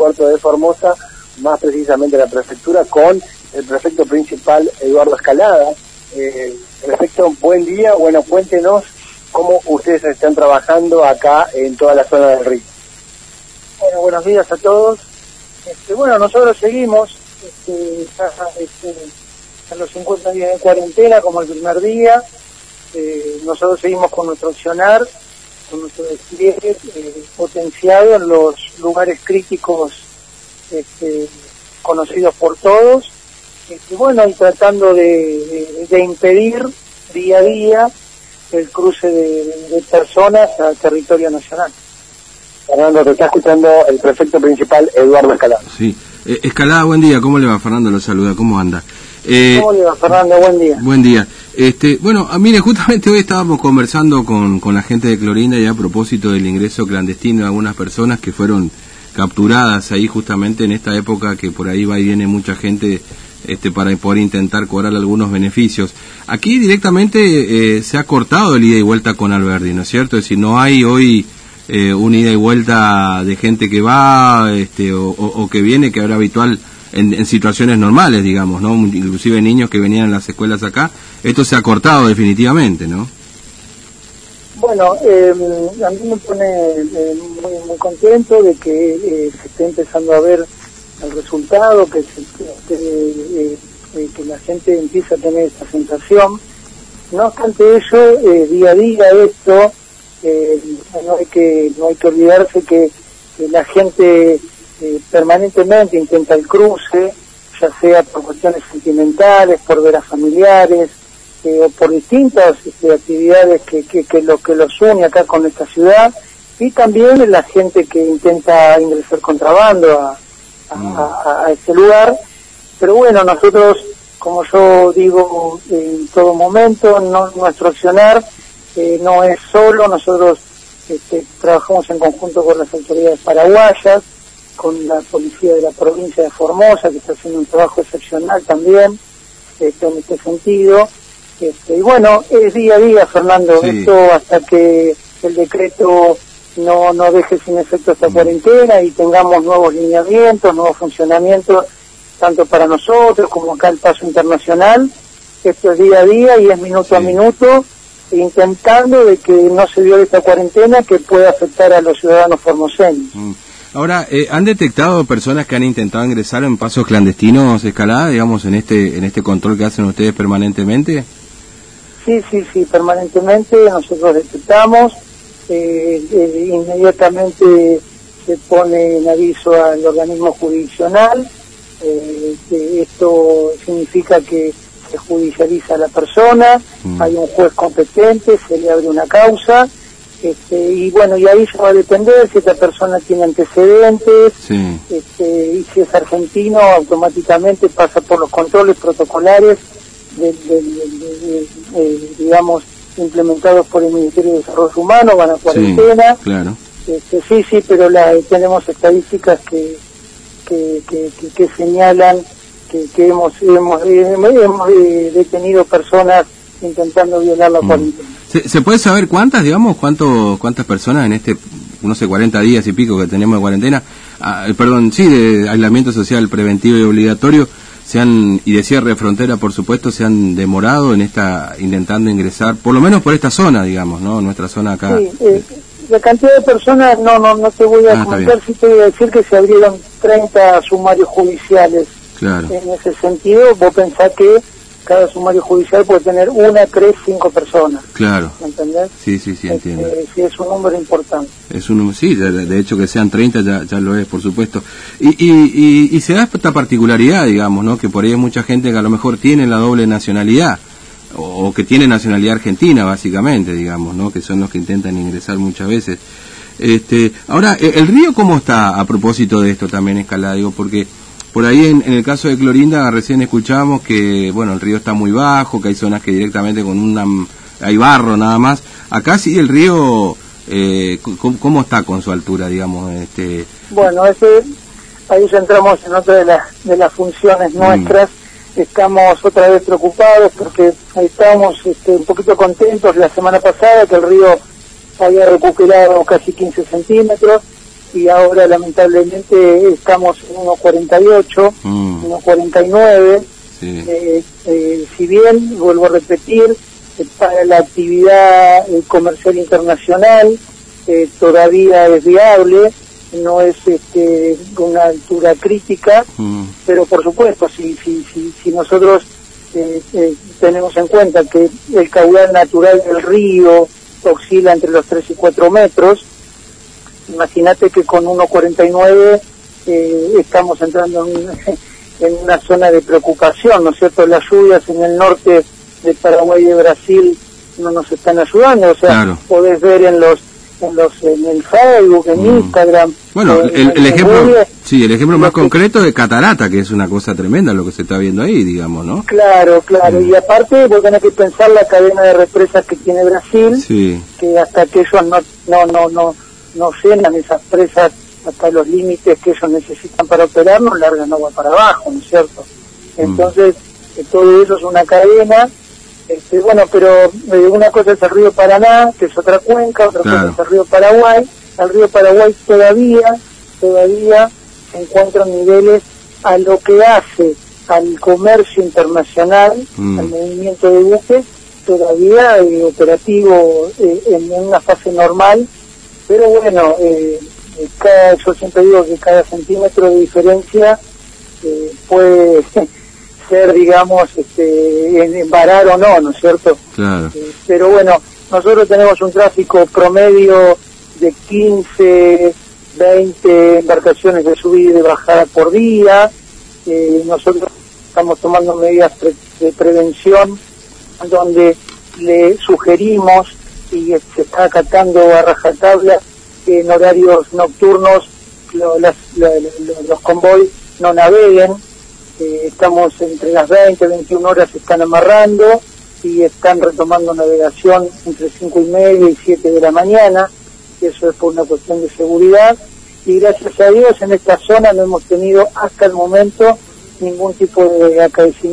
puerto de Formosa, más precisamente la prefectura, con el prefecto principal Eduardo Escalada. Eh, prefecto, buen día, bueno, cuéntenos cómo ustedes están trabajando acá en toda la zona del río. Bueno, buenos días a todos. Este, bueno, nosotros seguimos este, este, a los 50 días de cuarentena como el primer día. Eh, nosotros seguimos con nuestro accionar, con nuestro despliegue eh, potenciado en los lugares críticos este, conocidos por todos. Este, bueno, y tratando de, impedir día a día el cruce de, personas a territorio nacional. Fernando, te está escuchando el prefecto principal, Eduardo Escalada. Sí. Eh, Escalada, buen día. ¿Cómo le va, Fernando? Lo saluda. ¿Cómo anda? Eh, ¿Cómo le va, Fernando? Buen día. Buen día. Este, bueno, ah, mire, justamente hoy estábamos conversando con, con la gente de Clorinda y a propósito del ingreso clandestino de algunas personas que fueron capturadas ahí justamente en esta época que por ahí va y viene mucha gente este, para poder intentar cobrar algunos beneficios. Aquí directamente eh, se ha cortado el ida y vuelta con Alberdi, ¿no es cierto? Es decir, no hay hoy eh, una ida y vuelta de gente que va este, o que viene, que era habitual en, situaciones normales, digamos, ¿no? Inclusive niños que venían a las escuelas acá. Esto se ha cortado definitivamente, ¿no? Bueno, eh, a mí me pone eh, muy, muy, contento de que eh, se esté empezando a ver el resultado, que, que, que la gente empieza a tener esta sensación. No obstante eso, día a día esto, no hay que no hay que olvidarse que la gente eh, permanentemente intenta el cruce, ya sea por cuestiones sentimentales, por veras familiares, eh, o por distintas este, actividades que, que, lo que los une acá con esta ciudad, y también la gente que intenta ingresar contrabando a, a, a, este lugar. Pero bueno, nosotros, como yo digo en todo momento, no, nuestro accionar eh, no es solo, nosotros este, trabajamos en conjunto con las autoridades paraguayas, con la policía de la provincia de Formosa, que está haciendo un trabajo excepcional también este, en este sentido. Este, y bueno, es día a día, Fernando, esto hasta que el decreto no, no deje sin efecto esta mm. cuarentena y tengamos nuevos lineamientos, nuevos funcionamientos, tanto para nosotros como acá el paso internacional. Esto es día a día y es minuto a minuto, intentando de que no se viole esta cuarentena que pueda afectar a los ciudadanos formoseños. Mm. Ahora, eh, ¿han detectado personas que han intentado ingresar en pasos clandestinos escalada, digamos, en este en este control que hacen ustedes permanentemente? Sí, sí, sí, permanentemente nosotros detectamos, eh, eh, inmediatamente se pone en aviso al organismo jurisdiccional, que esto significa que se judicializa a la persona, mm. hay un juez competente, se le abre una causa, este, y bueno, y ahí se va a depender si esta persona tiene antecedentes, este, y si es argentino, automáticamente pasa por los controles protocolares, digamos, implementados por el Ministerio de Desarrollo Humano, van a cuarentena. Sí, claro. Este, sí, sí, pero la, tenemos estadísticas que, que, que, señalan que, que hemos, hemos, hemos, eh, detenido personas intentando violar la mm. cuarentena. ¿Se, puede saber cuántas, digamos, cuánto, cuántas personas en este, no sé, 40 días y pico que tenemos de cuarentena, ah, perdón, sí, de aislamiento social preventivo y obligatorio, se han, y de cierre de frontera, por supuesto, se han demorado en esta, intentando ingresar, por lo menos por esta zona, digamos, ¿no? Nuestra zona acá. Sí, eh, la cantidad de personas, no, no, no te voy a ah, contar, sí te voy a decir que se abrieron 30 sumarios judiciales. Claro. En ese sentido, vos pensás que cada sumario judicial puede tener una, tres, cinco personas. Claro. ¿Me entendés? Sí, sí, sí, este, entiendo. sí, es un número importante. Es un sí, de, hecho que sean 30 ya, ya lo es, por supuesto. Y, y, y, se da esta particularidad, digamos, ¿no? Que por ahí hay mucha gente que a lo mejor tiene la doble nacionalidad, o, que tiene nacionalidad argentina, básicamente, digamos, ¿no? Que son los que intentan ingresar muchas veces. Este, ahora, ¿el río cómo está a propósito de esto también, Escalada? Digo, porque por ahí en, el caso de Clorinda recién escuchábamos que bueno el río está muy bajo, que hay zonas que directamente con una hay barro nada más. Acá sí el río eh, ¿cómo, está con su altura, digamos? este Bueno, ese, ahí ya entramos en otra de, las de las funciones mm. nuestras. Estamos otra vez preocupados porque estábamos este, un poquito contentos la semana pasada que el río había recuperado casi 15 centímetros y ahora lamentablemente estamos en 1.48, Mm. 1.49. Sí. Eh, eh, si bien, vuelvo a repetir, eh, para la actividad eh, comercial internacional eh, todavía es viable, no es este, una altura crítica, Mm. pero por supuesto, si, si, si, si nosotros tenemos en cuenta que el caudal natural del río oscila entre los 3 y 4 metros, imagínate que con 1,49 eh, estamos entrando en, en una zona de preocupación, ¿no es cierto? Las lluvias en el norte de Paraguay y de Brasil no nos están ayudando, o sea, Claro. podés ver en los en los en el Facebook, en Mm. Instagram. Bueno, eh, el, el en ejemplo, sí, el ejemplo lo más que- concreto es Catarata, que es una cosa tremenda lo que se está viendo ahí, digamos, ¿no? Claro, claro, Mm. y aparte vos tenés que pensar la cadena de represas que tiene Brasil, Sí, que hasta que ellos no no no no no llenan esas presas hasta los límites que ellos necesitan para operar, no largan agua para abajo, ¿no es cierto? Mm. Entonces, eh, todo eso es una cadena, este, bueno, pero eh, una cosa es el río Paraná, que es otra cuenca, otra Claro. cosa es el río Paraguay, el río Paraguay todavía, todavía se encuentran niveles a lo que hace al comercio internacional, Mm. al movimiento de buques, todavía eh, operativo eh, en una fase normal, pero bueno, eh, eh, cada, yo siempre digo que cada centímetro de diferencia eh, puede ser, digamos, este, en, en varar o no, ¿no es cierto? claro. Eh, pero bueno, nosotros tenemos un tráfico promedio de 15, 20 embarcaciones de subida y de bajada por día. Eh, nosotros estamos tomando medidas pre- de prevención donde le sugerimos y se está acatando a rajatabla en horarios nocturnos los convoys no naveguen. Eh, estamos entre las 20 y 21 horas se están amarrando y están retomando navegación entre 5 y media y 7 de la mañana, eso es por una cuestión de seguridad. Y gracias a Dios en esta zona no hemos tenido hasta el momento ningún tipo de acaecimiento.